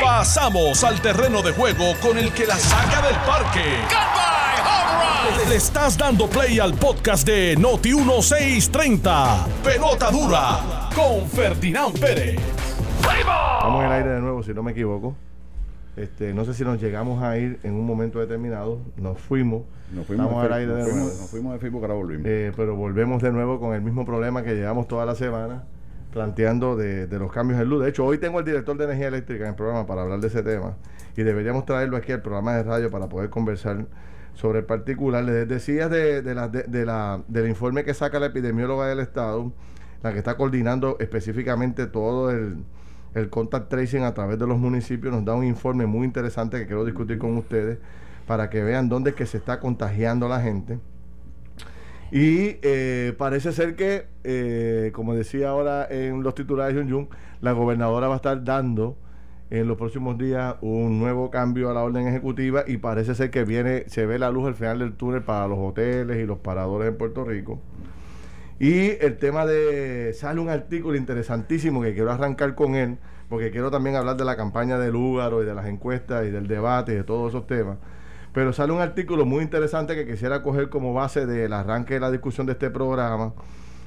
Pasamos al terreno de juego con el que la saca del parque. Le estás dando play al podcast de Noti 1630. Pelota dura con Ferdinand Pérez. Vamos al aire de nuevo, si no me equivoco. Este, no sé si nos llegamos a ir en un momento determinado. Nos fuimos. Nos fuimos, Estamos al Facebook, aire de nuevo. nos fuimos de Facebook, ahora volvimos. Eh, pero volvemos de nuevo con el mismo problema que llevamos toda la semana planteando de, de los cambios en luz. De hecho, hoy tengo al director de energía eléctrica en el programa para hablar de ese tema y deberíamos traerlo aquí al programa de radio para poder conversar sobre el particular. Les decía de, de de la- del informe que saca la epidemióloga del Estado, la que está coordinando específicamente todo el, el contact tracing a través de los municipios, nos da un informe muy interesante que quiero discutir con ustedes para que vean dónde es que se está contagiando la gente. Y eh, parece ser que, eh, como decía ahora en los titulares de Jun la gobernadora va a estar dando en los próximos días un nuevo cambio a la orden ejecutiva y parece ser que viene, se ve la luz al final del túnel para los hoteles y los paradores en Puerto Rico. Y el tema de, sale un artículo interesantísimo que quiero arrancar con él, porque quiero también hablar de la campaña del Lúgaro y de las encuestas y del debate y de todos esos temas. Pero sale un artículo muy interesante que quisiera coger como base del arranque de la discusión de este programa,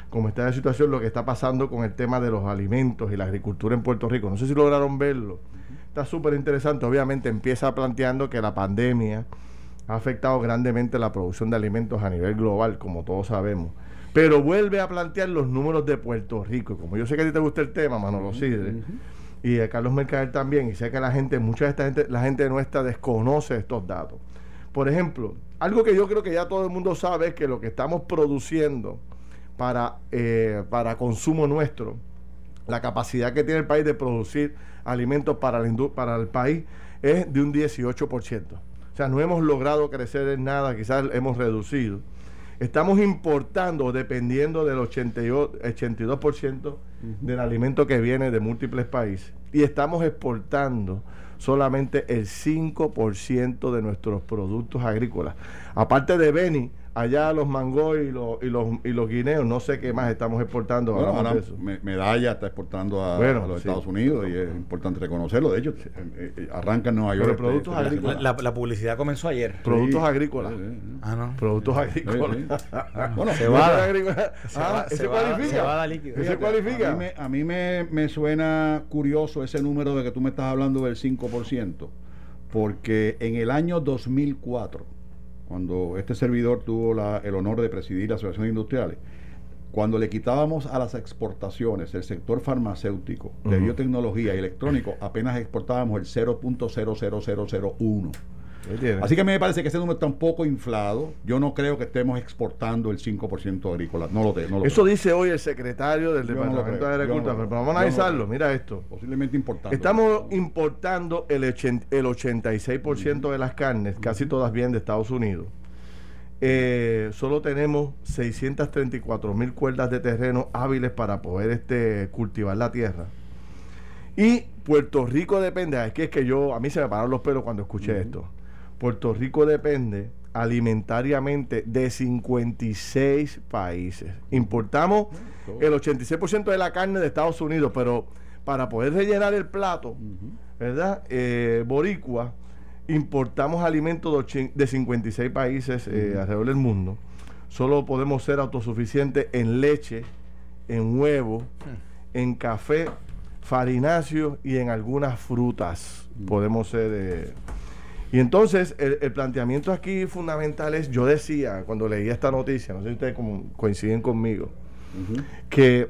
como está la situación, lo que está pasando con el tema de los alimentos y la agricultura en Puerto Rico. No sé si lograron verlo. Está súper interesante. Obviamente empieza planteando que la pandemia ha afectado grandemente la producción de alimentos a nivel global, como todos sabemos. Pero vuelve a plantear los números de Puerto Rico. Como yo sé que a ti te gusta el tema, Manolo Sidre, y a Carlos Mercader también, y sé que la gente, mucha de esta gente, la gente nuestra desconoce estos datos. Por ejemplo, algo que yo creo que ya todo el mundo sabe es que lo que estamos produciendo para, eh, para consumo nuestro, la capacidad que tiene el país de producir alimentos para, la para el país es de un 18%. O sea, no hemos logrado crecer en nada, quizás hemos reducido. Estamos importando, dependiendo del 82%, 82% del alimento que viene de múltiples países. Y estamos exportando solamente el 5% de nuestros productos agrícolas. Aparte de Beni, allá los mangos y los, y los, y los guineos, no sé qué más estamos exportando. Bueno, ahora de eso. Me- Medalla está exportando a, Bueno, a los sí. Estados Unidos y es importante reconocerlo. De hecho, eh, eh, arranca en Nueva York. Pero este- productos este- agrícolas. La, la publicidad comenzó ayer. Productos Sí. agrícolas. Sí, sí, sí. Ah, no. Productos agrícolas. Sí, sí. Bueno, Se va. Se Ah, va- ¿ese se va- cualifica? se va a dar líquido. ¿Ese Fíjate, cualifica? A mí, me, a mí me, me suena curioso ese número de que tú me estás hablando del 5%, porque en el año 2004, cuando este servidor tuvo la- el honor de presidir la Asociación de Industriales, cuando le quitábamos a las exportaciones el sector farmacéutico, de biotecnología y electrónico, apenas exportábamos el 0.00001. Así que a mí me parece que ese número está un poco inflado. Yo no creo que estemos exportando el 5% agrícola. No lo, no lo Eso creo. dice hoy el secretario del Yo Departamento de Agricultura. pero vamos a analizarlo. Mira esto. Posiblemente importando. Estamos importando el, el 86% de las carnes, casi todas vienen de Estados Unidos. Eh, solo tenemos 634 mil cuerdas de terreno hábiles para poder este, cultivar la tierra. Y Puerto Rico depende, es que es que yo, a mí se me pararon los pelos cuando escuché esto. Puerto Rico depende alimentariamente de 56 países. Importamos el 86% de la carne de Estados Unidos, pero para poder rellenar el plato, ¿verdad? Eh, boricua, importamos alimentos de, ochen- de 56 países eh, alrededor del mundo. Solo podemos ser autosuficientes en leche, en huevo, en café, farináceos y en algunas frutas. Podemos ser... eh, y entonces el, el planteamiento aquí fundamental es, yo decía cuando leía esta noticia, no sé si ustedes coinciden conmigo, que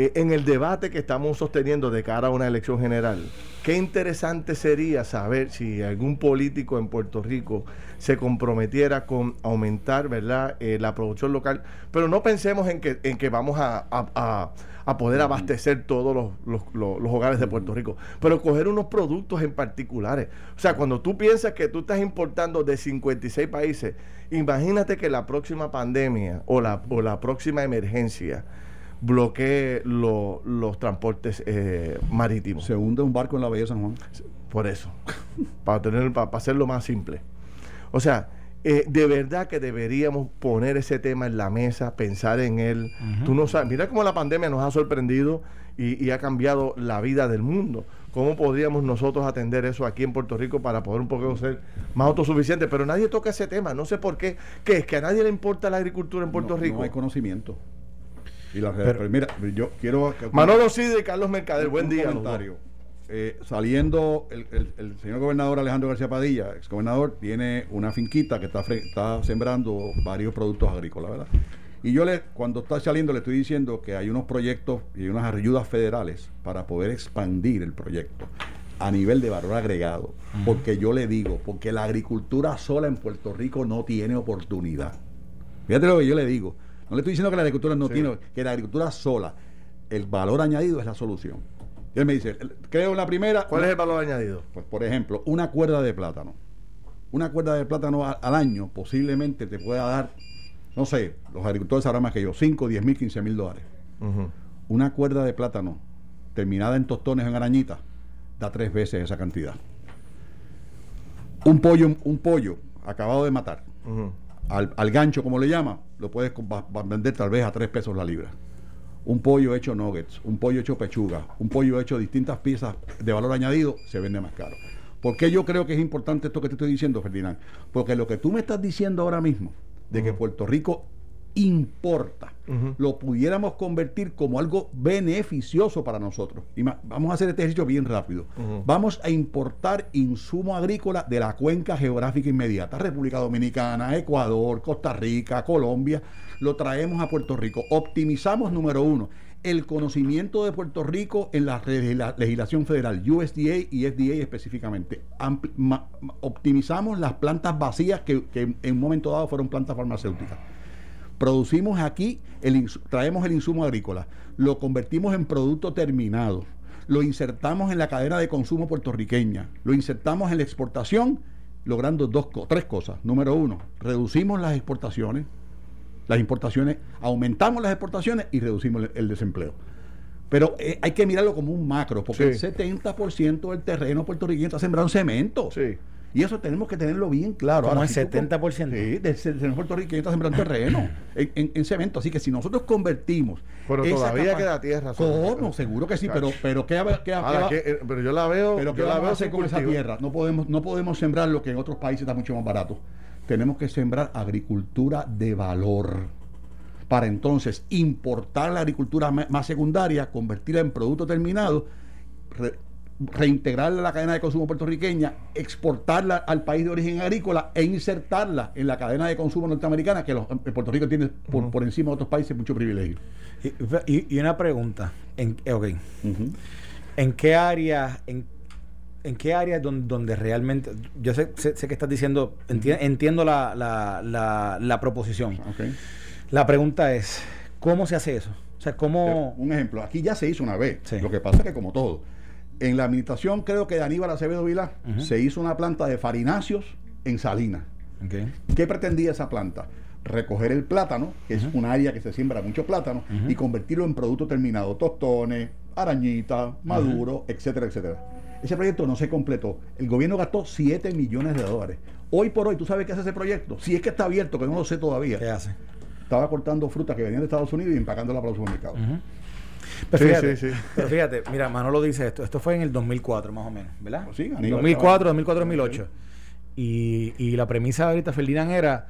eh, en el debate que estamos sosteniendo de cara a una elección general, qué interesante sería saber si algún político en Puerto Rico se comprometiera con aumentar ¿verdad? Eh, la producción local, pero no pensemos en que, en que vamos a, a- a- a poder abastecer todos los, los- los- los hogares de Puerto Rico, pero coger unos productos en particulares. O sea, cuando tú piensas que tú estás importando de 56 países, imagínate que la próxima pandemia o la, o la próxima emergencia bloquee lo- los transportes eh, marítimos. Se hunde un barco en la Bahía de San Juan. Por eso, para, tener, para, para hacerlo más simple. O sea, eh, de verdad que deberíamos poner ese tema en la mesa, pensar en él. Tú no sabes, mira cómo la pandemia nos ha sorprendido y, ha cambiado la vida del mundo. ¿Cómo podríamos nosotros atender eso aquí en Puerto Rico para poder un poco ser más autosuficientes? Pero nadie toca ese tema, no sé por qué. ¿Qué es? ¿Que a nadie le importa la agricultura en Puerto Rico? No hay conocimiento. Y la, pero, mira, yo quiero... Manolo Cid y Carlos Mercader, buen día. Comentario. Eh, saliendo el, señor gobernador Alejandro García Padilla, ex gobernador, tiene una finquita que está, está sembrando varios productos agrícolas, ¿verdad? Y yo le, cuando está saliendo, le estoy diciendo que hay unos proyectos y unas ayudas federales para poder expandir el proyecto a nivel de valor agregado. Porque yo le digo, porque la agricultura sola en Puerto Rico no tiene oportunidad. Fíjate lo que yo le digo. No le estoy diciendo que la agricultura no tiene, que la agricultura sola, el valor añadido es la solución. Y él me dice, creo en la primera. ¿Cuál es el valor añadido? Pues, por ejemplo, una cuerda de plátano. Una cuerda de plátano al año posiblemente te pueda dar, no sé, los agricultores sabrán más que yo, 5, 10 mil, 15 mil dólares. Una cuerda de plátano terminada en tostones en arañitas da tres veces esa cantidad. Un pollo, un pollo acabado de matar, al, al, gancho, como le llama, lo puedes vender tal vez a tres pesos la libra un pollo hecho nuggets, un pollo hecho pechuga, un pollo hecho distintas piezas de valor añadido, se vende más caro. ¿Por qué yo creo que es importante esto que te estoy diciendo, Ferdinand? Porque lo que tú me estás diciendo ahora mismo, de que Puerto Rico importa, lo pudiéramos convertir como algo beneficioso para nosotros. Y vamos a hacer este ejercicio bien rápido. Vamos a importar insumo agrícola de la cuenca geográfica inmediata, República Dominicana, Ecuador, Costa Rica, Colombia, lo traemos a Puerto Rico. Optimizamos, número uno, el conocimiento de Puerto Rico en la, legislación federal, USDA y FDA específicamente. optimizamos las plantas vacías que, que en un momento dado fueron plantas farmacéuticas Producimos aquí, el, traemos el insumo agrícola, lo convertimos en producto terminado, lo insertamos en la cadena de consumo puertorriqueña, lo insertamos en la exportación, logrando dos, tres cosas. Número uno, reducimos las exportaciones, las importaciones, aumentamos las exportaciones y reducimos el, desempleo. Pero eh, hay que mirarlo como un macro, porque el 70% del terreno puertorriqueño está sembrado en cemento. Sí. Y eso tenemos que tenerlo bien claro. Como el 70%. sí, del sembrado puertorriqueño está sembrando terreno en, en, cemento. Así que si nosotros convertimos. Pero todavía queda tierra. ¿Cómo? Seguro que sí, pero, pero ¿qué, qué, eh, Pero yo la veo. Pero ¿qué la veo hacer con esa tierra? No podemos, no podemos sembrar lo que en otros países está mucho más barato. Tenemos que sembrar agricultura de valor para entonces importar la agricultura más secundaria, convertirla en producto terminado, reintegrarla a la cadena de consumo puertorriqueña, exportarla al país de origen agrícola e insertarla en la cadena de consumo norteamericana, que los, Puerto Rico tiene por, encima de otros países mucho privilegio. Y, una pregunta, en, eh, ¿en qué área, en, en qué área donde, donde realmente, yo sé, sé, que estás diciendo, entiendo la, la, la, proposición. La pregunta es, ¿cómo se hace eso? O sea, ¿cómo...? Un ejemplo, aquí ya se hizo una vez. Lo que pasa es que como todo, en la administración, creo que de Aníbal Acevedo Vila, se hizo una planta de farináceos en Salinas. ¿Qué pretendía esa planta? Recoger el plátano, que es un área que se siembra mucho plátano, y convertirlo en producto terminado, tostones, arañitas, maduro, etcétera, etcétera. Ese proyecto no se completó. El gobierno gastó 7 millones de dólares. Hoy por hoy, ¿tú sabes qué hace ese proyecto? Si es que está abierto, que no lo sé todavía. ¿Qué hace? Estaba cortando frutas que venían de Estados Unidos y empacándola para los supermercados. Pero fíjate, sí, sí, Pero fíjate, mira, Manolo dice esto. Esto fue en el 2004, más o menos, ¿verdad? Pues sí, 2004, 2004, 2008. Y, y la premisa ahorita, Ferdinand, era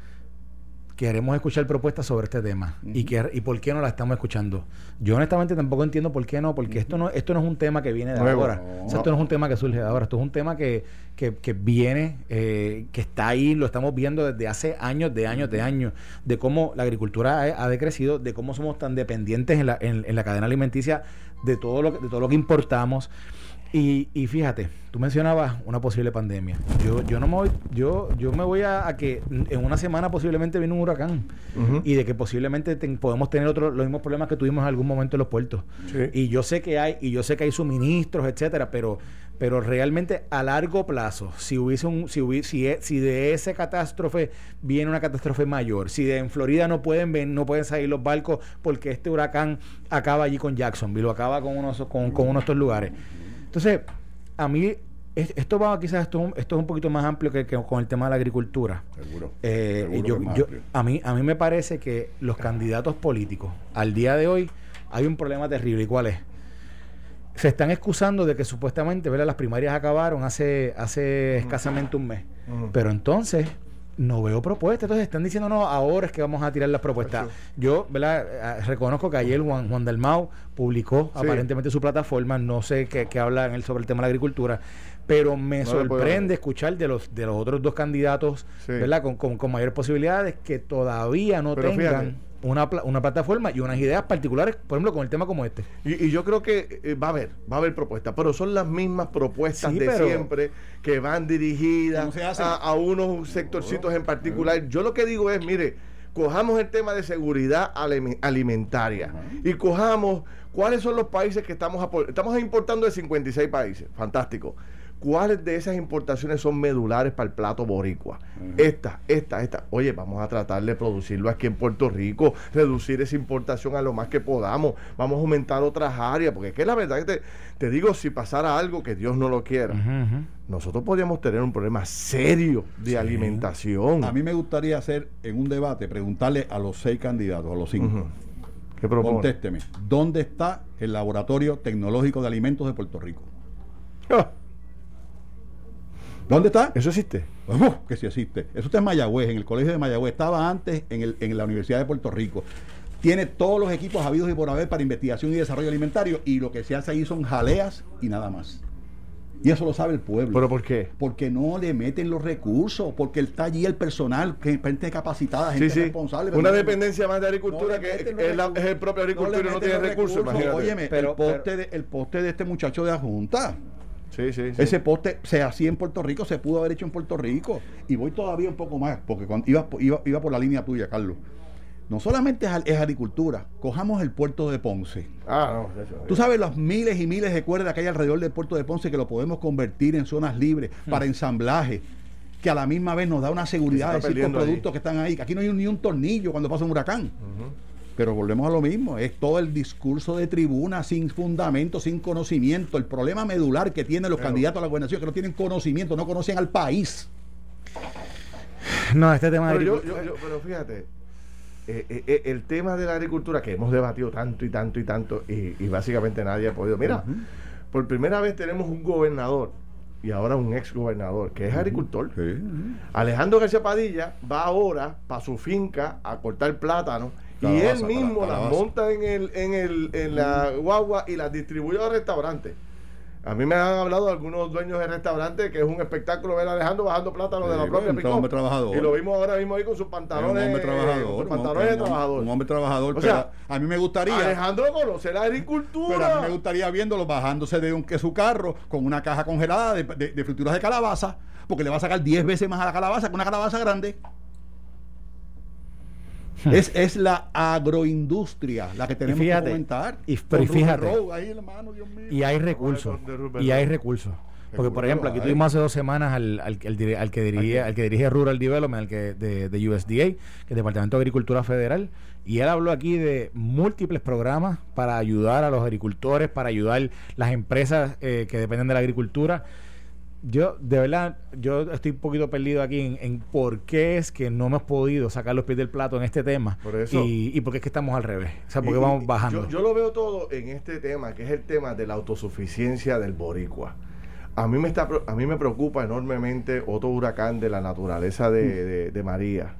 queremos escuchar propuestas sobre este tema y, que, y por qué no la estamos escuchando. Yo honestamente tampoco entiendo por qué no, porque esto no esto no es un tema que viene de ahora. esto no es un tema que surge de ahora, esto es un tema que, que, que viene, eh, que está ahí, lo estamos viendo desde hace años, de años, de años, de cómo la agricultura ha, decrecido, de cómo somos tan dependientes en la, en, en la cadena alimenticia de todo lo, de todo lo que importamos. Y, y, fíjate, tú mencionabas una posible pandemia. Yo, yo no me voy, yo, yo me voy a, que en una semana posiblemente viene un huracán y de que posiblemente podemos tener otros los mismos problemas que tuvimos en algún momento en los puertos. Y yo sé que hay, y yo sé que hay suministros, etcétera, pero, pero realmente a largo plazo, si hubiese un, si hubiese, si, e, si de esa catástrofe viene una catástrofe mayor, si de en Florida no pueden ven, no pueden salir los barcos porque este huracán acaba allí con Jacksonville o acaba con unos, con, con uno de estos lugares entonces, a mí, esto va quizás, esto, esto es un poquito más amplio que, con el tema de la agricultura. Seguro. Eh, yo, a, mí, a mí me parece que los candidatos políticos, al día de hoy, hay un problema terrible. ¿Y cuál es? se están excusando de que supuestamente ¿verdad? las primarias acabaron hace, hace escasamente un mes. Pero entonces no veo propuestas. Entonces están diciendo, no, ahora es que vamos a tirar las propuestas. Yo, ¿verdad? Eh, reconozco que ayer Juan, Juan Dalmau publicó aparentemente su plataforma, no sé qué, qué habla en él sobre el tema de la agricultura, pero me sorprende escuchar de los de los otros dos candidatos, ¿verdad? Con, con, mayores posibilidades que todavía no tengan una, una, plataforma y unas ideas particulares, por ejemplo, con el tema como este. Y, yo creo que eh, va a haber, va a haber propuestas, pero son las mismas propuestas de siempre que van dirigidas a, unos sectorcitos en particular. Yo lo que digo es, mire, cojamos el tema de seguridad alimentaria y cojamos cuáles son los países que estamos estamos importando de 56 países, fantástico cuáles de esas importaciones son medulares para el plato boricua. Esta, esta, esta. Oye, vamos a tratar de producirlo aquí en Puerto Rico, reducir esa importación a lo más que podamos, vamos a aumentar otras áreas, porque es que la verdad que te, digo, si pasara algo que Dios no lo quiera, nosotros podríamos tener un problema serio de alimentación. A mí me gustaría hacer en un debate, preguntarle a los seis candidatos, a los cinco. ¿Qué Contésteme, ¿dónde está el Laboratorio Tecnológico de Alimentos de Puerto Rico? ¿Dónde está? Eso existe. que sí existe. Eso está en Mayagüez, en el colegio de Mayagüez. Estaba antes en, el, en la Universidad de Puerto Rico. Tiene todos los equipos habidos y por haber para investigación y desarrollo alimentario y lo que se hace ahí son jaleas y nada más. Y eso lo sabe el pueblo. ¿Pero por qué? Porque no le meten los recursos, porque está allí el personal, gente capacitada, gente responsable. Una dependencia más de agricultura que es, el propio agricultor y no tiene recursos. Óyeme, el, poste de, el poste de este muchacho de adjunta ese poste se hacía en Puerto Rico, se pudo haber hecho en Puerto Rico. Y voy todavía un poco más, porque cuando iba, iba, por la línea tuya, Carlos. No solamente es, agricultura, cojamos el puerto de Ponce. Ah, Tú sabes los miles y miles de cuerdas que hay alrededor del puerto de Ponce que lo podemos convertir en zonas libres hmm. para ensamblaje, que a la misma vez nos da una seguridad de ciertos productos que están ahí. Aquí no hay ni un tornillo cuando pasa un huracán. Pero volvemos a lo mismo, es todo el discurso de tribuna sin fundamento, sin conocimiento. El problema medular que tienen los candidatos a la gobernación es que no tienen conocimiento, no conocen al país. No, este tema pero, pero fíjate, eh, eh, eh, el tema de la agricultura que hemos debatido tanto y tanto y tanto y, básicamente nadie ha podido. Mira, por primera vez tenemos un gobernador y ahora un ex gobernador que es agricultor. Alejandro García Padilla va ahora para su finca a cortar plátano y él mismo las monta en, el, en, el, en la guagua y las distribuye a restaurantes. A mí me han hablado algunos dueños de restaurantes que es un espectáculo ver a Alejandro bajando plátano de la propia un hombre trabajador. Y lo vimos ahora mismo ahí con sus pantalones. Un hombre trabajador. pantalones de trabajador. Un hombre trabajador. O sea, a mí me gustaría. Alejandro conoce la agricultura. Pero a mí me gustaría viéndolo bajándose de, un, que su carro con una caja congelada de, de, de frituras de calabaza, porque le va a sacar 10 veces más a la calabaza que una calabaza grande. Hmm. Es, es la agroindustria la que tenemos que comentar. Y, pero fíjate, y hay recursos. Y hay recursos. Porque, por ejemplo, aquí tuvimos hace dos semanas al, al, al, que dirige, al que dirige Rural Development, al que de, de USDA, que es el Departamento de Agricultura Federal, y él habló aquí de múltiples programas para ayudar a los agricultores, para ayudar las empresas eh, que dependen de la agricultura yo, de verdad, yo estoy un poquito perdido aquí en, por qué es que no hemos podido sacar los pies del plato en este tema y, y por qué es que estamos al revés. O sea, por qué vamos bajando. Yo, lo veo todo en este tema, que es el tema de la autosuficiencia del boricua. A mí me, está, a mí me preocupa enormemente otro huracán de la naturaleza de, de, María.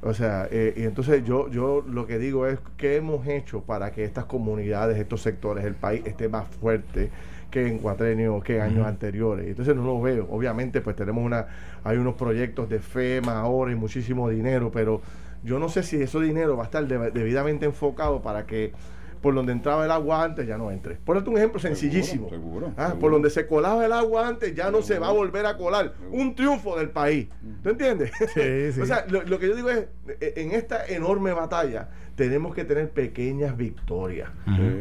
O sea, eh, y entonces yo, yo lo que digo es, ¿qué hemos hecho para que estas comunidades, estos sectores, el país esté más fuerte? Que en cuatrenio que en años anteriores. Entonces no lo veo. Obviamente, pues tenemos una, hay unos proyectos de FEMA ahora y muchísimo dinero, pero yo no sé si ese dinero va a estar debidamente enfocado para que por donde entraba el agua antes ya no entre. Por un ejemplo sencillísimo. Ah, por donde se colaba el agua antes ya no se va a volver a colar. Un triunfo del país. ¿Tú entiendes? o sea, lo, que yo digo es, e, en esta enorme batalla tenemos que tener pequeñas victorias.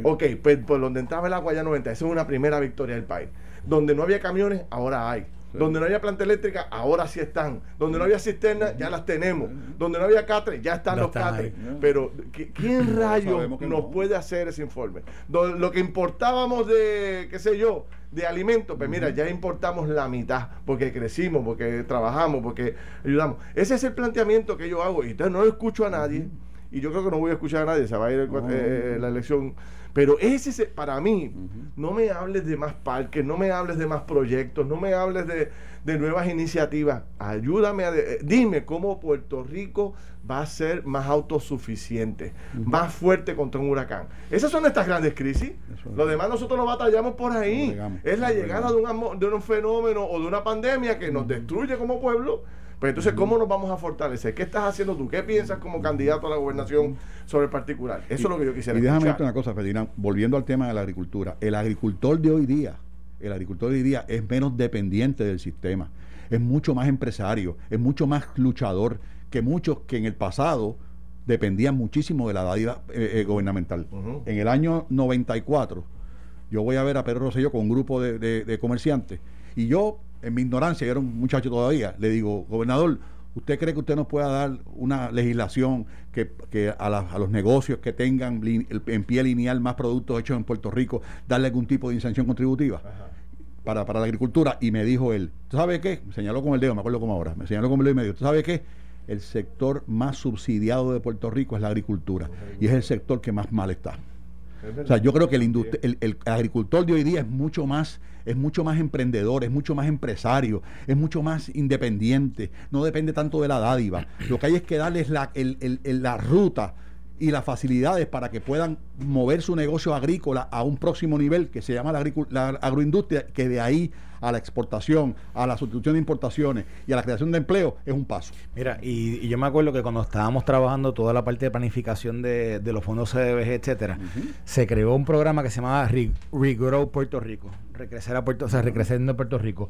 Ok, pues por donde entraba el agua ya no entra. Esa es una primera victoria del país. Donde no había camiones, ahora hay. Donde no había planta eléctrica, ahora sí están. Donde no había cisternas, ya las tenemos. Donde no había catres, ya están los catres. Pero, ¿quién rayos nos puede hacer ese informe? Lo que importábamos de, qué sé yo, de alimentos, pues mira, ya importamos la mitad, porque crecimos, porque trabajamos, porque ayudamos. Ese es el planteamiento que yo hago, y entonces no lo escucho a nadie. y yo creo que no voy a escuchar a nadie, se va a ir eh, la elección. Pero ese, para mí, no me hables de más parques, no me hables de más proyectos, no me hables de, de nuevas iniciativas. Ayúdame a... Eh, dime cómo Puerto Rico va a ser más autosuficiente, más fuerte contra un huracán. Esas son estas grandes crisis. Lo demás nosotros lo batallamos por ahí. es la llegada de un, de un fenómeno o de una pandemia que nos destruye como pueblo. Pues entonces, ¿cómo nos vamos a fortalecer? ¿Qué estás haciendo tú? ¿Qué piensas como candidato a la gobernación sobre el particular? Eso es lo que yo quisiera Y déjame decirte una cosa, Ferdinand, volviendo al tema de la agricultura. El agricultor de hoy día el agricultor hoy día es menos dependiente del sistema, es mucho más empresario, es mucho más luchador que muchos que en el pasado dependían muchísimo de la dádiva eh, eh, gubernamental. En el año 94, yo voy a ver a Pedro Rosselló con un grupo de, comerciantes y yo, en mi ignorancia, yo era un muchacho todavía, le digo, gobernador, ¿Usted cree que usted nos pueda dar una legislación que, a, los negocios que tengan en pie lineal más productos hechos en Puerto Rico, darle algún tipo de incención contributiva? Para, la agricultura y me dijo él, ¿tú sabes qué? Me señaló con el dedo, me acuerdo como ahora, me señaló con el dedo y me dijo, ¿tú sabes qué? El sector más subsidiado de Puerto Rico es la agricultura y es el sector que más mal está. O sea, yo creo que el, el, agricultor de hoy día es mucho más es mucho más emprendedor, es mucho más empresario, es mucho más independiente, no depende tanto de la dádiva. Lo que hay es que darles la, la ruta y las facilidades para que puedan mover su negocio agrícola a un próximo nivel que se llama la, la agroindustria, que de ahí a la exportación, a la sustitución de importaciones y a la creación de empleo es un paso. Mira, y, yo me acuerdo que cuando estábamos trabajando toda la parte de planificación de, los fondos CDBG, etcétera, se creó un programa que se llamaba Regrow Puerto Rico, recrecer a Puerto, o sea, recreciendo Puerto Rico.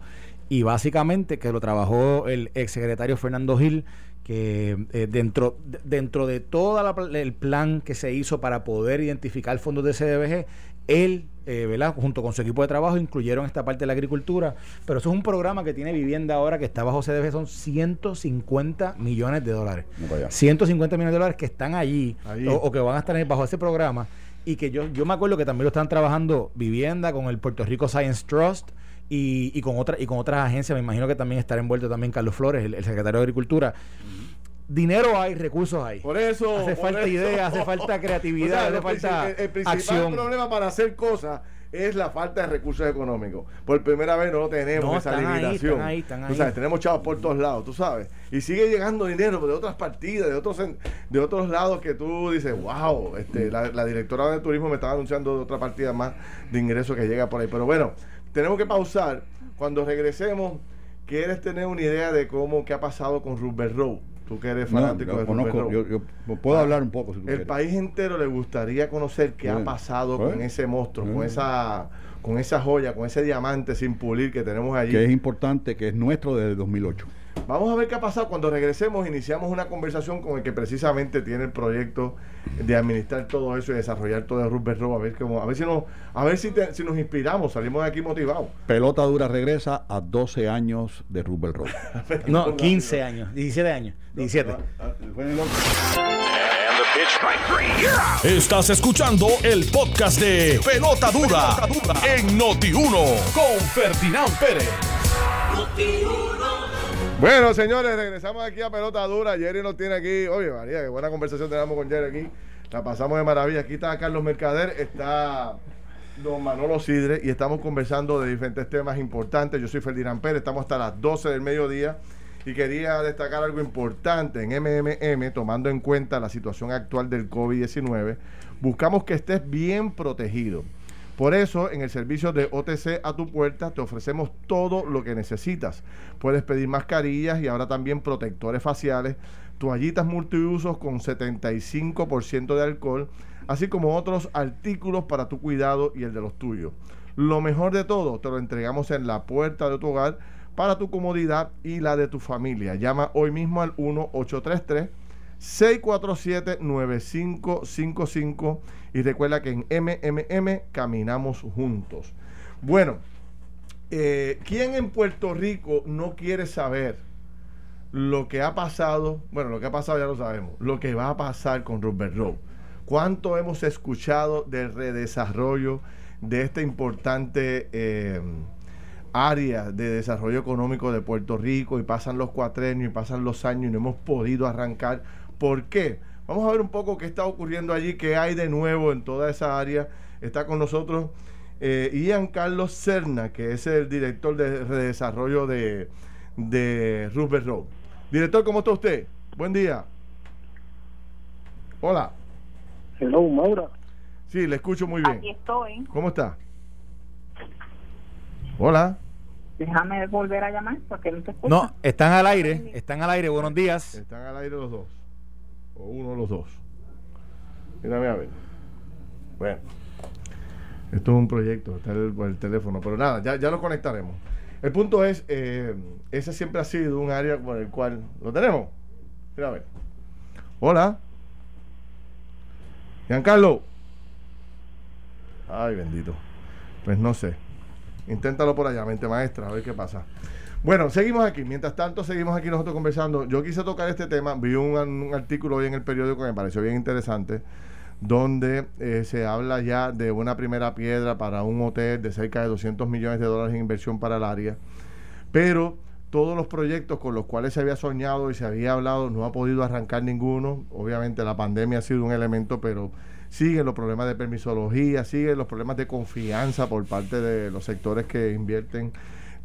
Y básicamente que lo trabajó el exsecretario Fernando Gil, que eh, dentro, dentro de todo el plan que se hizo para poder identificar fondos de CDBG, él, eh, junto con su equipo de trabajo, incluyeron esta parte de la agricultura. Pero eso es un programa que tiene vivienda ahora que está bajo CDBG, son 150 millones de dólares. 150 millones de dólares que están allí, O, que van a estar bajo ese programa. Y que yo, yo me acuerdo que también lo están trabajando vivienda con el Puerto Rico Science Trust. Y, con otra, y con otras agencias, me imagino que también estará envuelto también Carlos Flores, el, secretario de Agricultura dinero hay, recursos hay. Por eso. Hace falta idea, hace falta creatividad, hace falta el, principal problema para hacer cosas es la falta de recursos económicos. Por primera vez no tenemos esa limitación. Ahí, están ahí, sabes, tenemos chavos por todos lados, tú sabes. Y sigue llegando dinero de otras partidas, de otros de otros lados que tú dices, wow, este, la, la directora de turismo me estaba anunciando de otra partida más de ingresos que llega por ahí. Pero bueno, tenemos que pausar. Cuando regresemos, ¿quieres tener una idea de cómo, qué ha pasado con Rubber Road? Tú que eres fanático de conozco, yo, yo, puedo ah, hablar un poco. el país entero le gustaría conocer qué ha pasado con ese monstruo, con esa con esa joya, con ese diamante sin pulir que tenemos allí. Que es importante, que es nuestro desde 2008. Vamos a ver qué ha pasado. Cuando regresemos, iniciamos una conversación con el que precisamente tiene el proyecto de administrar todo eso y desarrollar todo el Rubber Row. A ver, cómo, a ver si, nos, a ver si, si nos inspiramos, salimos de aquí motivados. Pelota Dura regresa a 12 años de Rubber Row. no, 15 años, 17 años, 17. Estás escuchando el podcast de Pelota Dura, en Noti1 con Ferdinand Pérez. Bueno, señores, regresamos aquí a Pelota Dura. Jerry nos tiene aquí. Oye, María, qué buena conversación tenemos con Jerry aquí. La pasamos de maravilla. Aquí está Carlos Mercader, está don Manolo Sidre y estamos conversando de diferentes temas importantes. Yo soy Ferdinand Pérez, estamos hasta las 12 del mediodía y quería destacar algo importante en MMM, tomando en cuenta la situación actual del COVID-19. Buscamos que estés bien protegido. Por eso, en el servicio de OTC a tu puerta te ofrecemos todo lo que necesitas. Puedes pedir mascarillas y ahora también protectores faciales, toallitas multiusos con 75% de alcohol, así como otros artículos para tu cuidado y el de los tuyos. Lo mejor de todo, te lo entregamos en la puerta de tu hogar para tu comodidad y la de tu familia. Llama hoy mismo al 1833 647-9555 y recuerda que en MMM caminamos juntos. Bueno, eh, ¿quién en Puerto Rico no quiere saber lo que ha pasado? Bueno, lo que ha pasado ya lo sabemos, lo que va a pasar con Robert Rowe. ¿Cuánto hemos escuchado del redesarrollo de esta importante eh, área de desarrollo económico de Puerto Rico y pasan los cuatrenios y pasan los años y no hemos podido arrancar ¿Por qué? Vamos a ver un poco qué está ocurriendo allí, qué hay de nuevo en toda esa área. Está con nosotros eh, Ian Carlos Cerna, que es el director de redesarrollo de, de Roosevelt Road. Director, ¿cómo está usted? Buen día. Hola. Hello, Maura. Sí, le escucho muy bien. Aquí estoy. ¿Cómo está? Hola. Déjame volver a llamar porque no te escucho. No, están al aire, están al aire. Buenos días. Están al aire los dos. O uno de los dos. Mírame a ver. Bueno. Esto es un proyecto, está el, el teléfono. Pero nada, ya, ya lo conectaremos. El punto es, eh, ese siempre ha sido un área por el cual... ¿Lo tenemos? Mira a ver. Hola. Giancarlo. Ay, bendito. Pues no sé. Inténtalo por allá, mente maestra, a ver qué pasa. Bueno, seguimos aquí. Mientras tanto, seguimos aquí nosotros conversando. Yo quise tocar este tema. Vi un, artículo hoy en el periódico que me pareció bien interesante, donde eh, se habla ya de una primera piedra para un hotel de cerca de 200 millones de dólares en inversión para el área. Pero todos los proyectos con los cuales se había soñado y se había hablado no ha podido arrancar ninguno. Obviamente la pandemia ha sido un elemento, pero siguen los problemas de permisología, siguen los problemas de confianza por parte de los sectores que invierten.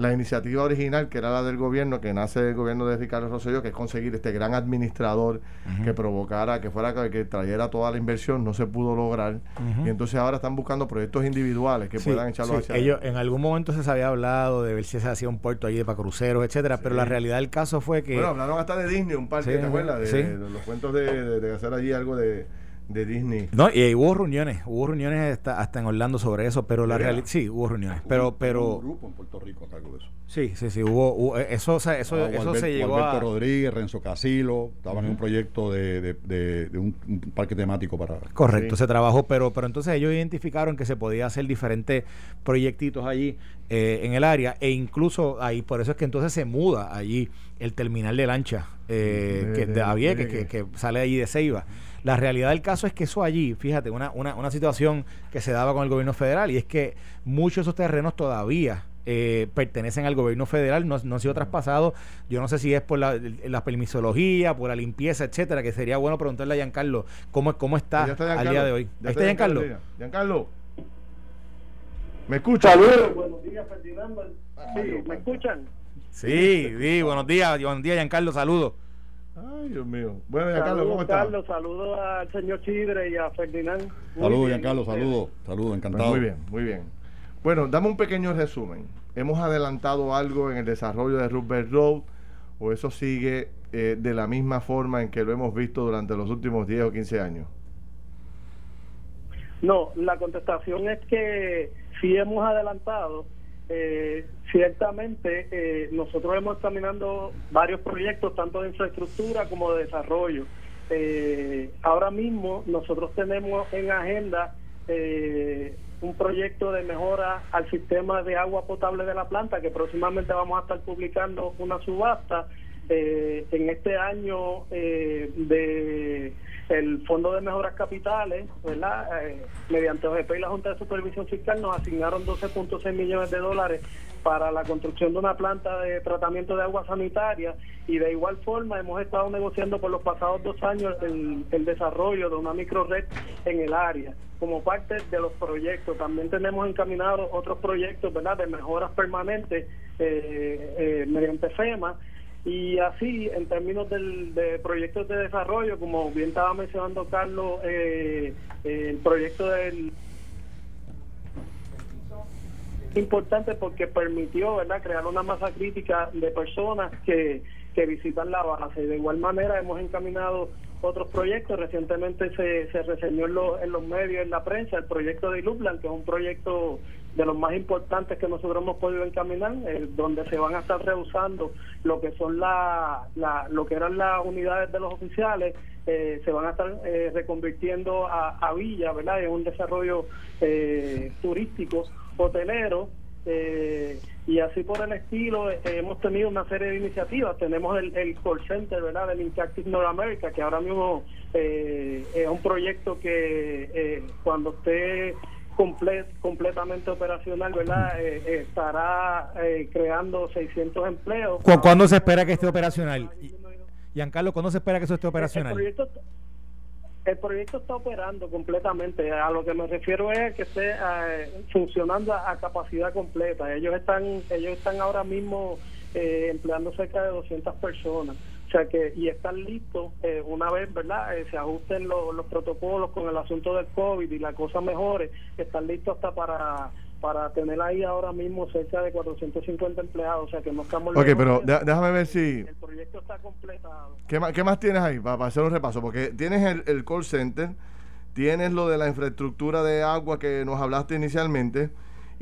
La iniciativa original, que era la del gobierno, que nace del gobierno de Ricardo Rosselló, que es conseguir este gran administrador que provocara, que fuera que, trayera toda la inversión, no se pudo lograr. Y entonces ahora están buscando proyectos individuales que Sí, puedan echarlo sí. hacia Ellos, en algún momento se había hablado de ver si se hacía un puerto allí para cruceros, etcétera, pero la realidad del caso fue que Bueno, hablaron hasta de Disney, un parque, Sí, ¿te acuerdas? De, de los cuentos de hacer allí algo de, de Disney. no, y hubo reuniones, hubo reuniones hasta, hasta en Orlando sobre eso, pero la ¿De realidad sí, hubo reuniones, pero un pero grupo en Puerto Rico a cargo de eso. sí, sí, sí, hubo, hubo- eh, eso o sea, eso Ah, eso se llegó Gualberto a Rodríguez, Renzo Casilo, estaban en un proyecto de, de- de- de un, un parque temático para... Correcto, Sí. se trabajó, pero, pero entonces ellos identificaron que se podía hacer diferentes proyectitos allí eh, en el área e incluso ahí, por eso es que entonces se muda allí el terminal de lancha eh, que, de- de- que, que sale allí de Ceiba. La realidad del caso es que eso allí, fíjate, una, una, una situación que se daba con el gobierno federal y es que muchos de esos terrenos todavía eh, pertenecen al gobierno federal, no, no han sido traspasados. Yo no sé si es por la, la permisología, por la limpieza, etcétera, que sería bueno preguntarle a Giancarlo cómo, cómo está, Ya al Giancarlo. día de hoy. Ya Ahí está Giancarlo. Giancarlo. ¿Me escucha? Saludos, buenos días, Ferdinando. Sí, ¿me escuchan? Sí, sí, buenos días, buenos días, Giancarlo, saludos. Ay, Dios mío. Bueno, Giancarlo, ¿cómo Saludos, está? Carlos, saludos al señor Chidre y a Ferdinand. Saludos, Giancarlo, saludos, saludos, Pues encantado. muy bien, muy bien. Bueno, dame un pequeño resumen. ¿Hemos adelantado algo en el desarrollo de Rupert Road o eso sigue eh, de la misma forma en que lo hemos visto durante los últimos 10 o 15 años? No, la contestación es que sí hemos adelantado. Eh, ciertamente, eh, nosotros hemos examinando varios proyectos, tanto de infraestructura como de desarrollo. Eh, ahora mismo nosotros tenemos en agenda eh, un proyecto de mejora al sistema de agua potable de la planta, que próximamente vamos a estar publicando una subasta eh, en este año eh, de el Fondo de Mejoras Capitales, ¿verdad? Eh, mediante OGP y la Junta de Supervisión Fiscal nos asignaron 12.6 millones de dólares para la construcción de una planta de tratamiento de agua sanitaria y de igual forma hemos estado negociando por los pasados dos años el, el desarrollo de una microred en el área como parte de los proyectos. También tenemos encaminados otros proyectos ¿verdad? de mejoras permanentes eh, eh, mediante FEMA y así, en términos del, de proyectos de desarrollo, como bien estaba mencionando Carlos, eh, eh, el proyecto del importante porque permitió verdad crear una masa crítica de personas que, que visitan la base. De igual manera hemos encaminado otros proyectos. Recientemente se, se reseñó en, los- en los medios, en la prensa, el proyecto de Iluplan, que es un proyecto de los más importantes que nosotros hemos podido encaminar, eh, donde se van a estar rehusando lo que son la, la- lo que eran las unidades de los oficiales, eh, se van a estar eh, reconvirtiendo a, a villa, ¿verdad? En un desarrollo eh, turístico, hotelero, eh, y así por el estilo hemos tenido una serie de iniciativas tenemos el, el call center verdad del Interactive North America que ahora mismo es un proyecto que cuando esté comple- completamente operacional verdad Eh, eh, estará eh, creando 600 empleos ¿Cu- ¿Cuándo se espera que esté operacional? Y- Giancarlo, ¿cuándo se espera que eso esté el operacional? proyecto El proyecto está operando completamente. A lo que me refiero es que esté eh, funcionando a, capacidad completa. Ellos están, ellos están ahora mismo eh, empleando cerca de 200 personas. O sea que y están listos eh, una vez, ¿verdad? se ajusten los protocolos con el asunto del COVID y la cosa mejore, están listos hasta para para tener ahí ahora mismo cerca de 450 empleados, o sea que no estamos... Ok, pero déjame ver si... El proyecto está completado. ¿Qué más, qué más tienes ahí para, hacer un repaso? Porque tienes el, el, call center, tienes lo de la infraestructura de agua que nos hablaste inicialmente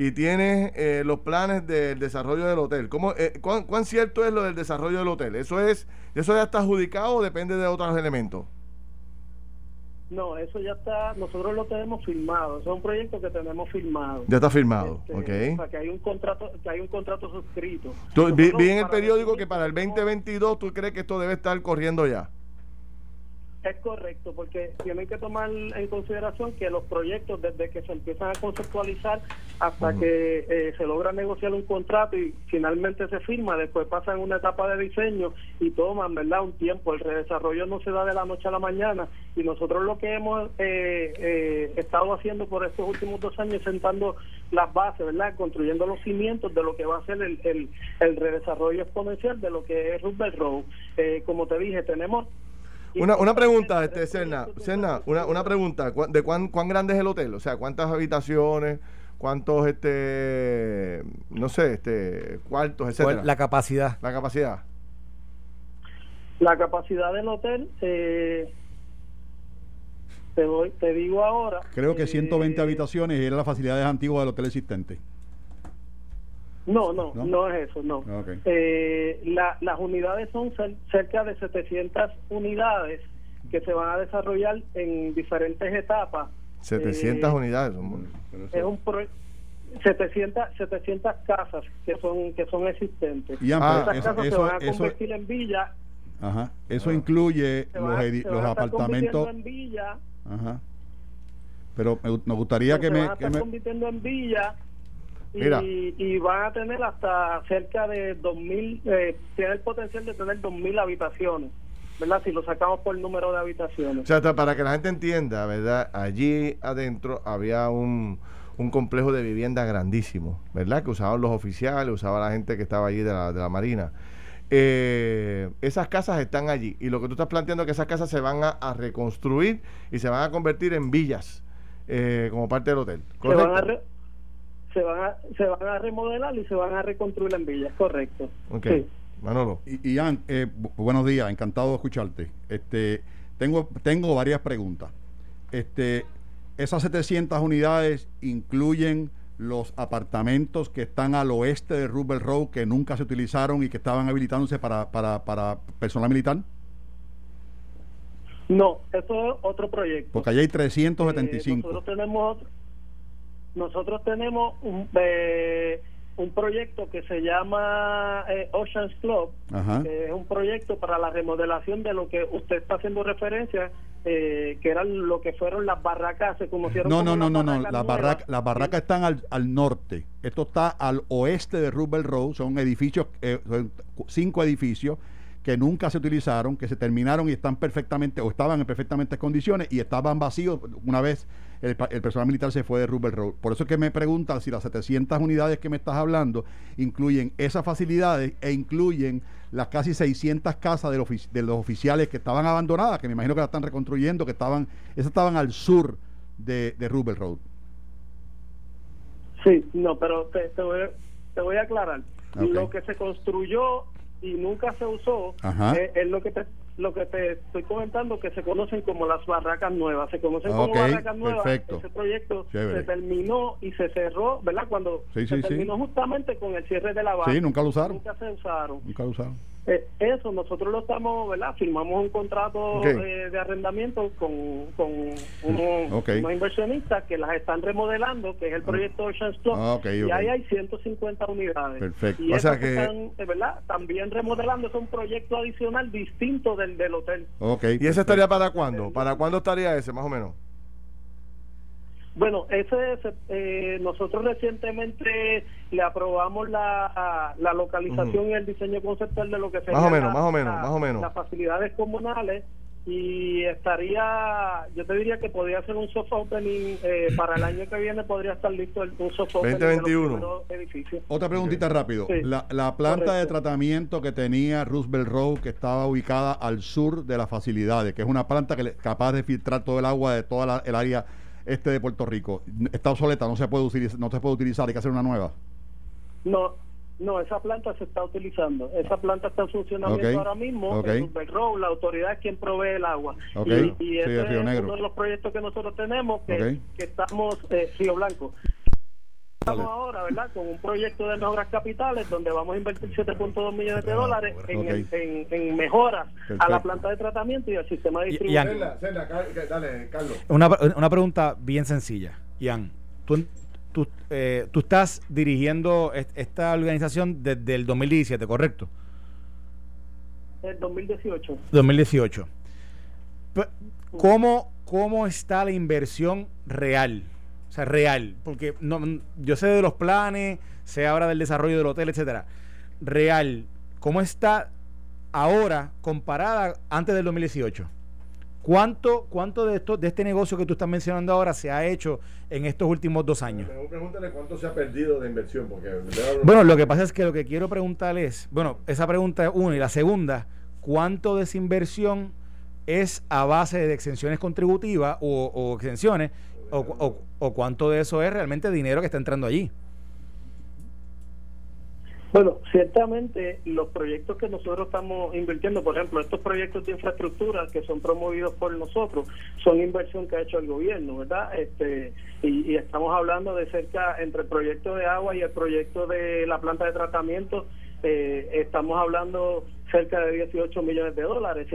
y tienes eh, los planes del desarrollo del hotel. ¿Cómo, eh, cuán, ¿Cuán cierto es lo del desarrollo del hotel? ¿Eso, es, ¿Eso ya está adjudicado o depende de otros elementos? No, eso ya está, nosotros lo tenemos firmado, es un proyecto que tenemos firmado. Ya está firmado, este, ok. O sea, que hay un contrato, que hay un contrato suscrito. vi, vi, en el periódico que para el 2022 tú crees que esto debe estar corriendo ya. Es correcto, porque tienen que tomar en consideración que los proyectos, desde que se empiezan a conceptualizar hasta que eh, se logra negociar un contrato y finalmente se firma, después pasan una etapa de diseño y toman, ¿verdad?, un tiempo. El redesarrollo no se da de la noche a la mañana y nosotros lo que hemos eh, eh, estado haciendo por estos últimos dos años sentando las bases, ¿verdad?, construyendo los cimientos de lo que va a ser el, el, el redesarrollo exponencial de lo que es Roosevelt Road. como te dije, tenemos una, una pregunta, este, Serna, Serna, una, una pregunta, ¿de cuán, cuán grande es el hotel? O sea, ¿cuántas habitaciones? ¿Cuántos, este, no sé, este, cuartos, etcétera? La capacidad. La capacidad. La capacidad del hotel, eh, te, voy, te digo ahora. Creo que 120 eh, habitaciones era las facilidades antiguas del hotel existente. No, no, no, es eso, no. Eh, las unidades son cerca de 700 unidades que se van a desarrollar en diferentes etapas. 700 eh, unidades. Es un 700, 700 casas que son que son existentes. Y ah, Esas casas se van a convertir en villa. Ajá. Eso incluye los, los apartamentos. En villa. Ajá. Pero me, gustaría que me. Que me... convirtiendo en y, y, van a tener hasta cerca de 2.000, eh, tiene el potencial de tener 2.000 habitaciones. ¿verdad? Si lo sacamos por el número de habitaciones. O sea, para que la gente entienda, ¿verdad? Allí adentro había un, un complejo de vivienda grandísimo, ¿verdad? Que usaban los oficiales, usaba la gente que estaba allí de la, de la Marina. Eh, esas casas están allí y lo que tú estás planteando es que esas casas se van a, reconstruir y se van a convertir en villas eh, como parte del hotel. ¿correcto? se van a, se van a remodelar y se van a reconstruir en villas, correcto. Ok. Manolo. Y, Ian, eh, buenos días, encantado de escucharte. Este, tengo, tengo varias preguntas. Este, esas 700 unidades incluyen los apartamentos que están al oeste de Rubel Road que nunca se utilizaron y que estaban habilitándose para, para, para personal militar? No, eso es otro proyecto. Porque allá hay 375. Eh, nosotros tenemos otro, nosotros tenemos un, eh, un proyecto que se llama eh, Oceans Club, que es un proyecto para la remodelación de lo que usted está haciendo referencia, eh, que eran lo que fueron las barracas, se conocieron No, no, no, no, no, las barracas están al, al, norte, esto está al oeste de Rubel Road, son edificios, son cinco edificios que nunca se utilizaron, que se terminaron y están perfectamente, o estaban en perfectamente condiciones y estaban vacíos una vez el, personal militar se fue de Rubel Road. Por eso es que me preguntan si las 700 unidades que me estás hablando incluyen esas facilidades e incluyen las casi 600 casas de, de los oficiales que estaban abandonadas, que me imagino que las están reconstruyendo, que estaban, esas estaban al sur de, de Rubel Road. Sí, no, pero te, voy, a, aclarar. Lo que se construyó y nunca se usó eh, es, lo que te lo que te estoy comentando que se conocen como las barracas nuevas. Se conocen como barracas nuevas. ese proyecto se terminó y se cerró verdad cuando se terminó justamente con el cierre de la base sí nunca lo usaron. Nunca se usaron. Nunca lo usaron. Eh, eso, nosotros lo estamos, ¿verdad? Firmamos un contrato eh, de arrendamiento con, con unos, inversionistas que las están remodelando, que es el proyecto Ocean Club, ah, y ahí hay 150 unidades. Perfecto. Y o sea que, están, ¿verdad? También remodelando, es un proyecto adicional distinto del, del hotel. Okay. ¿Y ese estaría para cuándo? ¿Para cuándo estaría ese, más o menos? Bueno, ese, eh, nosotros recientemente le aprobamos la, la localización y el diseño conceptual de lo que sería más o menos, más o menos, más o menos. las facilidades comunales y estaría, yo te diría que podría ser un soft opening eh, para el año que viene, podría estar listo el, un soft opening 2021. de los primeros edificios. Otra preguntita rápido. Sí. La, la planta de tratamiento que tenía Roosevelt Road, que estaba ubicada al sur de las facilidades, que es una planta que le- capaz de filtrar todo el agua de toda la- el área este de Puerto Rico, está obsoleta, no se puede utilizar, no se puede utilizar, hay que hacer una nueva. No, no, esa planta se está utilizando. Esa planta está en funcionamiento Ok, ahora mismo. ok. en Roosevelt Road, la autoridad es quien provee el agua. Y, y sí, ese Río es Negro. uno de los proyectos que nosotros tenemos, que, estamos, eh, Río Blanco. Estamos ahora, ¿verdad? Con un proyecto de mejoras capitales donde vamos a invertir 7.2 millones de dólares en, en, en mejoras a la planta de tratamiento y al sistema de Y- distribución. Ian. Dale, Carlos. Una, una pregunta bien sencilla. Ian, tú, tú, eh, tú estás dirigiendo est- esta organización desde el 2017, ¿correcto? En 2018. 2018. P- ¿Cómo, ¿Cómo está la inversión real? O sea, real. Porque no, yo sé de los planes, sé ahora del desarrollo del hotel, etcétera. Real. ¿Cómo está ahora comparada antes del 2018? ¿Cuánto, cuánto de, esto, de este negocio que tú estás mencionando ahora se ha hecho en estos últimos dos años? Mejor pregúntale cuánto se ha perdido de inversión, porque... Bueno, lo que pasa es que lo que quiero preguntar es, bueno, esa pregunta es una y la segunda, ¿cuánto de esa inversión es a base de exenciones contributivas o, o exenciones o, o- o cuánto de eso es realmente dinero que está entrando allí? Bueno, ciertamente los proyectos que nosotros estamos invirtiendo, por ejemplo, estos proyectos de infraestructura que son promovidos por nosotros, son inversión que ha hecho el gobierno, ¿verdad? Este y, y estamos hablando de cerca entre el proyecto de agua y el proyecto de la planta de tratamiento, eh, estamos hablando cerca de 18 millones de dólares.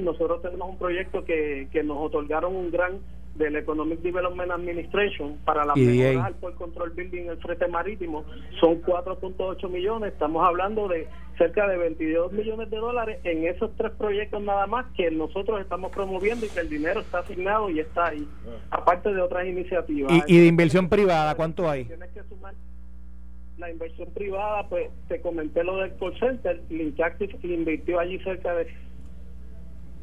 Nosotros tenemos un proyecto que, que nos otorgaron un gran del Economic Development Administration para la EDA. mejoras al Port Control Building el frente marítimo son 4.8 millones estamos hablando de cerca de 22 millones de dólares en esos tres proyectos nada más que nosotros estamos promoviendo y que el dinero está asignado y está ahí aparte de otras iniciativas Y, y de inversión privada, ¿cuánto hay? Tienes que sumar la inversión privada, pues te comenté lo del call center, Link Active invirtió allí cerca de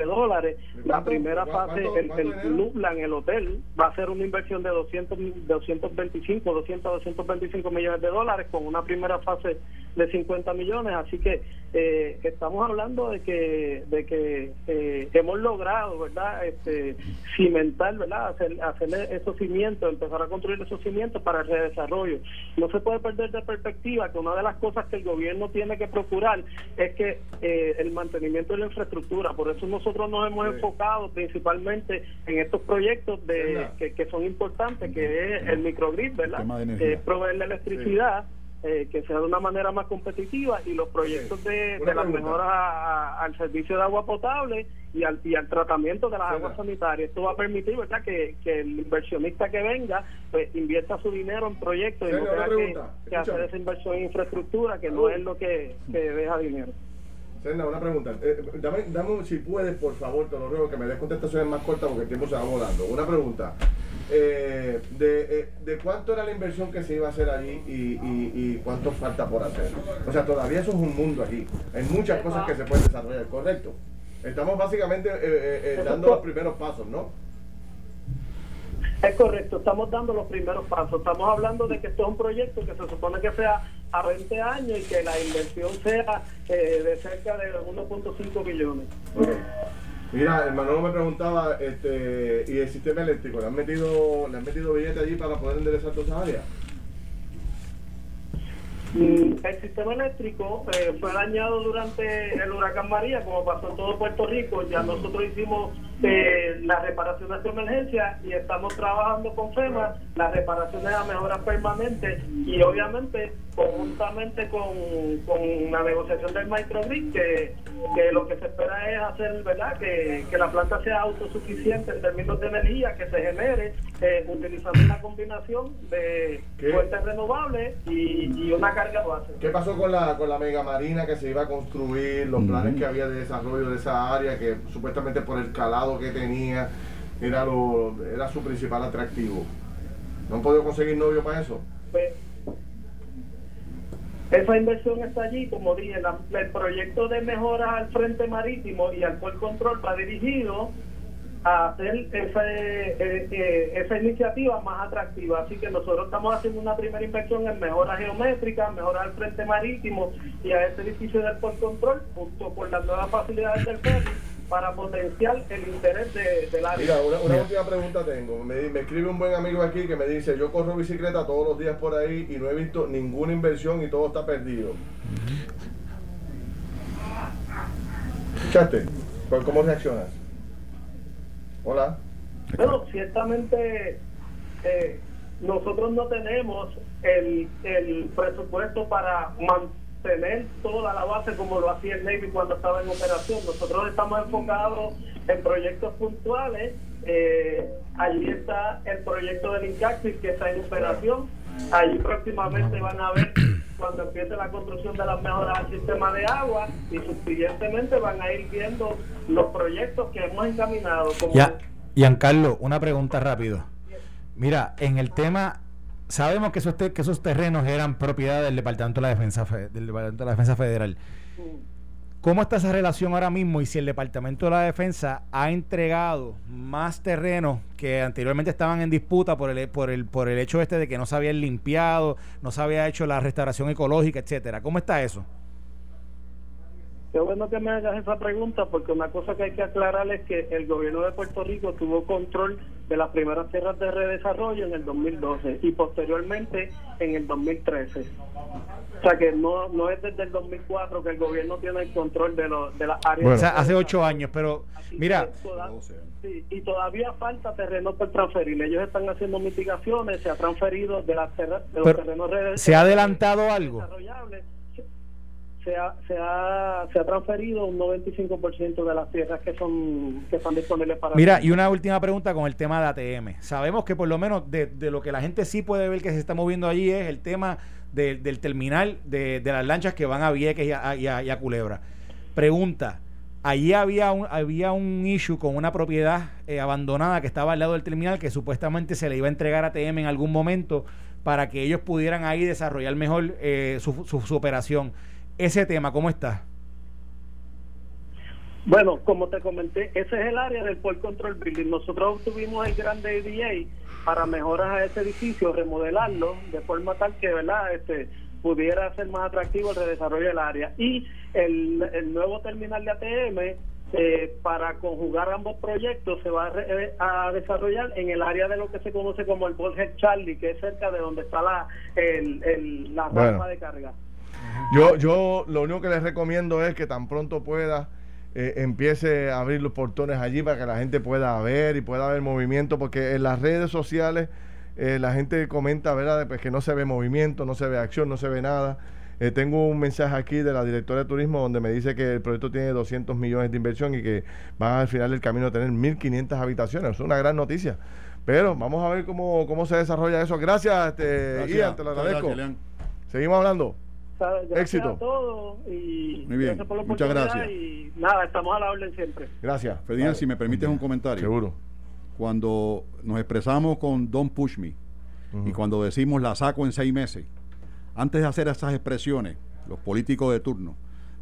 de dólares. La primera ¿Cu- fase, el, el? Lublan, el hotel, va a ser una inversión de 200, 225, 200, 225 millones de dólares con una primera fase de 50 millones. Así que eh, estamos hablando de que de que eh, hemos logrado, ¿verdad? Este, cimentar, ¿verdad? Hacer, hacerle esos cimientos, empezar a construir esos cimientos para el redesarrollo. No se puede perder de perspectiva que una de las cosas que el gobierno tiene que procurar es que eh, el mantenimiento de la infraestructura. Por eso nosotros nos hemos Sí. enfocado principalmente en estos proyectos de que, que son importantes, que es el microgrid, ¿verdad? Eh, proveer la electricidad. Eh, que sea de una manera más competitiva y los proyectos de, de las mejoras a- a- al servicio de agua potable y al, y al tratamiento de las aguas sanitarias. Esto va a permitir ¿verdad? Que, que el inversionista que venga pues invierta su dinero en proyectos y no tenga que, hacer esa inversión en infraestructura que no es lo que, que deja dinero. Senda, una pregunta. Eh, dame, dame, si puedes, por favor, te lo ruego, que me des contestaciones más cortas porque el tiempo se va volando. Una pregunta. Eh, de, eh, ¿De cuánto era la inversión que se iba a hacer allí y, y- y cuánto falta por hacer? O sea, todavía eso es un mundo aquí. Hay muchas cosas que se pueden desarrollar, ¿correcto? Estamos básicamente eh, dando los primeros pasos, ¿no? Es correcto, estamos dando los primeros pasos. Estamos hablando de que esto es un proyecto que se supone que sea a 20 años y que la inversión sea de cerca de 1.5 billones. Mira, el Manolo me preguntaba, este, ¿y el sistema eléctrico? ¿Le han metido, le han metido billetes allí para poder enderezar todas esas áreas? Mm, El sistema eléctrico eh, fue dañado durante el huracán María, como pasó en todo Puerto Rico. Ya nosotros hicimos eh, las reparaciones de emergencia y estamos trabajando con FEMA las reparaciones a mejoras permanentes y obviamente conjuntamente con, con la negociación del microgrid que, que lo que se espera es hacer verdad que, que la planta sea autosuficiente en términos de energía que se genere eh, utilizando una combinación de ¿Qué? fuentes renovables y, y una carga base. ¿Qué pasó con la, con la mega marina que se iba a construir, los planes que había de desarrollo de esa área, que supuestamente por el calado que tenía era, lo, era su principal atractivo? ¿No han podido conseguir novio para eso? Pues, esa inversión está allí, como dije, el proyecto de mejora al frente marítimo y al puerto control va dirigido a hacer ese, eh, eh, esa iniciativa más atractiva. Así que nosotros estamos haciendo una primera inversión en mejora geométrica, mejora al frente marítimo y a ese edificio del puerto control, junto con las nuevas facilidades del ferry para potenciar el interés de, del área. Mira, una, última pregunta tengo. Me, me, escribe un buen amigo aquí que me dice, yo corro bicicleta todos los días por ahí y no he visto ninguna inversión y todo está perdido. ¿Escuchaste? ¿Cómo reaccionas? Hola. Bueno, ciertamente eh, nosotros no tenemos el, el presupuesto para mantener tener toda la base como lo hacía el Navy cuando estaba en operación. Nosotros estamos enfocados en proyectos puntuales. Eh, allí está el proyecto del INCAXIS que está en operación. Allí próximamente van a ver cuando empiece la construcción de las mejoras al sistema de agua y suficientemente van a ir viendo los proyectos que hemos encaminado. Como ya, Giancarlo, una pregunta rápido. Mira, en el tema sabemos que esos, que esos terrenos eran propiedad del Departamento de la Defensa, del Departamento de la Defensa Federal. ¿Cómo está esa relación ahora mismo y si el Departamento de la Defensa ha entregado más terrenos que anteriormente estaban en disputa por el, por el, por el hecho este de que no se habían limpiado, no se había hecho la restauración ecológica, etcétera? ¿Cómo está eso? Qué bueno que me hagas esa pregunta porque una cosa que hay que aclarar es que el gobierno de Puerto Rico tuvo control de las primeras tierras de redesarrollo en el 2012 y posteriormente en el 2013. O sea que no, no es desde el 2004 que el gobierno tiene el control de, lo, de las áreas. o sea, hace ocho años, pero mira. y todavía falta terreno por transferir. Ellos están haciendo mitigaciones, se ha transferido de, las de los terrenos ¿Se ha adelantado algo? Se ha, se ha, se ha transferido un 95% de las tierras que son que están disponibles para Mira, y una última pregunta con el tema de ATM. Sabemos que por lo menos de, de lo que la gente sí puede ver que se está moviendo allí es el tema del terminal de, las lanchas que van a Vieques y a, y a, Culebra. Pregunta, allí había un, había un issue con una propiedad eh, abandonada que estaba al lado del terminal que supuestamente se le iba a entregar a ATM en algún momento para que ellos pudieran ahí desarrollar mejor eh, su, su, su operación ese tema, ¿cómo está? Bueno, como te comenté, ese es el área del Port Control Building. Nosotros obtuvimos el gran ADA para mejoras a ese edificio, remodelarlo de forma tal que, ¿verdad? Este, pudiera ser más atractivo el redesarrollo del área. Y el, nuevo terminal de ATM, eh, para conjugar ambos proyectos, se va a, eh, desarrollar en el área de lo que se conoce como el Bolhead Charlie, que es cerca de donde está la, el, la rampa de carga. Yo, yo lo único que les recomiendo es que tan pronto pueda eh, empiece a abrir los portones allí para que la gente pueda ver y pueda ver movimiento, porque en las redes sociales eh, la gente comenta, ¿verdad?, pues que no se ve movimiento, no se ve acción, no se ve nada. Eh, tengo un mensaje aquí de la directora de turismo donde me dice que el proyecto tiene 200 millones de inversión y que van al final del camino a tener 1.500 habitaciones. Es una gran noticia. Pero vamos a ver cómo, cómo se desarrolla eso. Gracias, este, Ian, te lo agradezco. Seguimos hablando. Éxito. a todos y Muy bien. Muchas gracias. Y nada, estamos a la orden siempre. Gracias. Ferdinand, si me permites un comentario. Seguro. Cuando nos expresamos con Don Push Me y cuando decimos la saco en seis meses, antes de hacer esas expresiones, los políticos de turno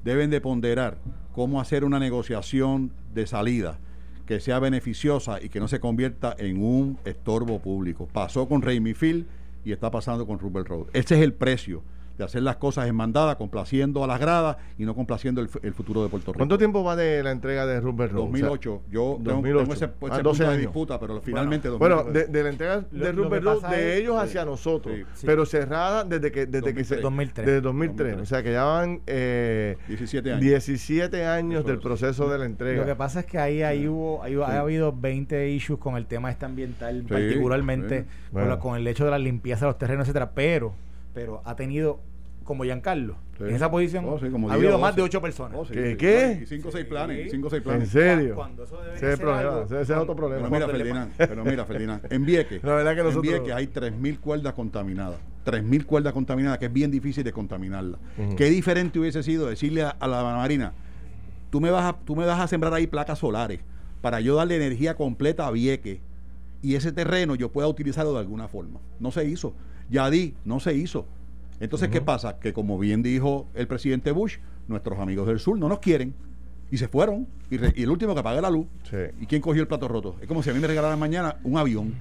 deben de ponderar cómo hacer una negociación de salida que sea beneficiosa y que no se convierta en un estorbo público. Pasó con Raimi Field y está pasando con Rupert Road. Ese es el precio de hacer las cosas en mandada, complaciendo a las gradas y no complaciendo el, futuro de Puerto Rico. ¿Cuánto tiempo va de la entrega de Rupert Road? 2008. Yo 2008. tengo, ese, ese punto de disputa, pero finalmente... Bueno, de, la entrega de Rupert Road de ellos hacia nosotros, pero cerrada desde que desde 2003. que se... 2003. Desde 2003. O sea, que ya van eh, 17 años, 17 años del proceso de la entrega. Lo que pasa es que ahí, ahí hubo ahí, ha habido 20 issues con el tema este ambiental, particularmente con, el hecho de la limpieza de los terrenos, etcétera, pero pero ha tenido como Giancarlo. En esa posición oh, ha habido más de ocho personas. Oh, ¿Qué? ¿Qué? cinco o seis planes. Cinco, seis planes. ¿En serio? ese, es problema, ese, es otro problema. Pero mira, Ferdinand, pero mira, Ferdinand. En Vieques, La verdad que nosotros... en Vieques hay 3.000 cuerdas contaminadas. 3.000 cuerdas contaminadas, que es bien difícil de contaminarla. Qué diferente hubiese sido decirle a, la Marina, tú me, vas a, tú me vas a sembrar ahí placas solares para yo darle energía completa a Vieques y ese terreno yo pueda utilizarlo de alguna forma. No se hizo. Yadí, no se hizo Entonces, ¿qué pasa? Que como bien dijo el presidente Bush, nuestros amigos del sur no nos quieren y se fueron. Y, re- y el último que apague la luz. Sí. ¿Y quién cogió el plato roto? Es como si a mí me regalaran mañana un avión.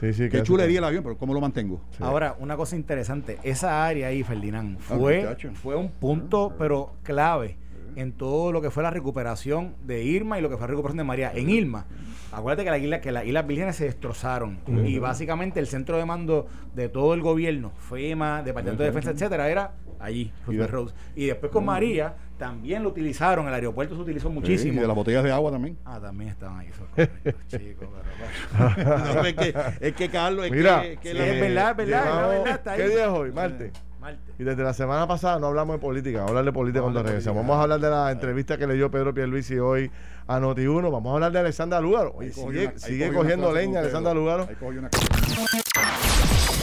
Sí, sí, Qué que chulería el avión, pero ¿cómo lo mantengo? Ahora, una cosa interesante, esa área ahí, Ferdinand, Ah, fue, fue un punto, pero clave en todo lo que fue la recuperación de Irma y lo que fue la recuperación de María. En Irma, acuérdate que, la isla, que las Islas Vírgenes se destrozaron y básicamente el centro de mando de todo el gobierno, FEMA, Departamento de Defensa, etcétera, era allí, Roosevelt Roads. Y después con María también lo utilizaron, el aeropuerto se utilizó muchísimo. Sí, y de las botellas de agua también. Ah, también estaban ahí chicos, pero- No, es, que, es que Carlos, es Mira, que, que Sí, la- es verdad, es verdad, llevamos- es verdad, está ahí. ¿Qué día es hoy? Martes. Marte. Y desde la semana pasada no hablamos de política, vamos a hablar de política Vamos cuando regresemos. política. Vamos a hablar de la entrevista que le dio Pedro Pierluisi hoy a Noti1. Vamos a hablar de Alexandra Lugaro. Oye, sigue una- cogiendo leña Pedro. Lugaro. Una-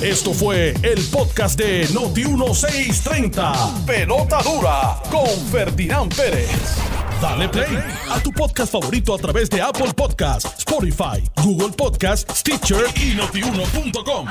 Esto fue el podcast de Noti 1630. Pelota dura con Ferdinand Pérez. Dale play a tu podcast favorito a través de Apple Podcasts, Spotify, Google Podcasts, Stitcher y notiuno.com.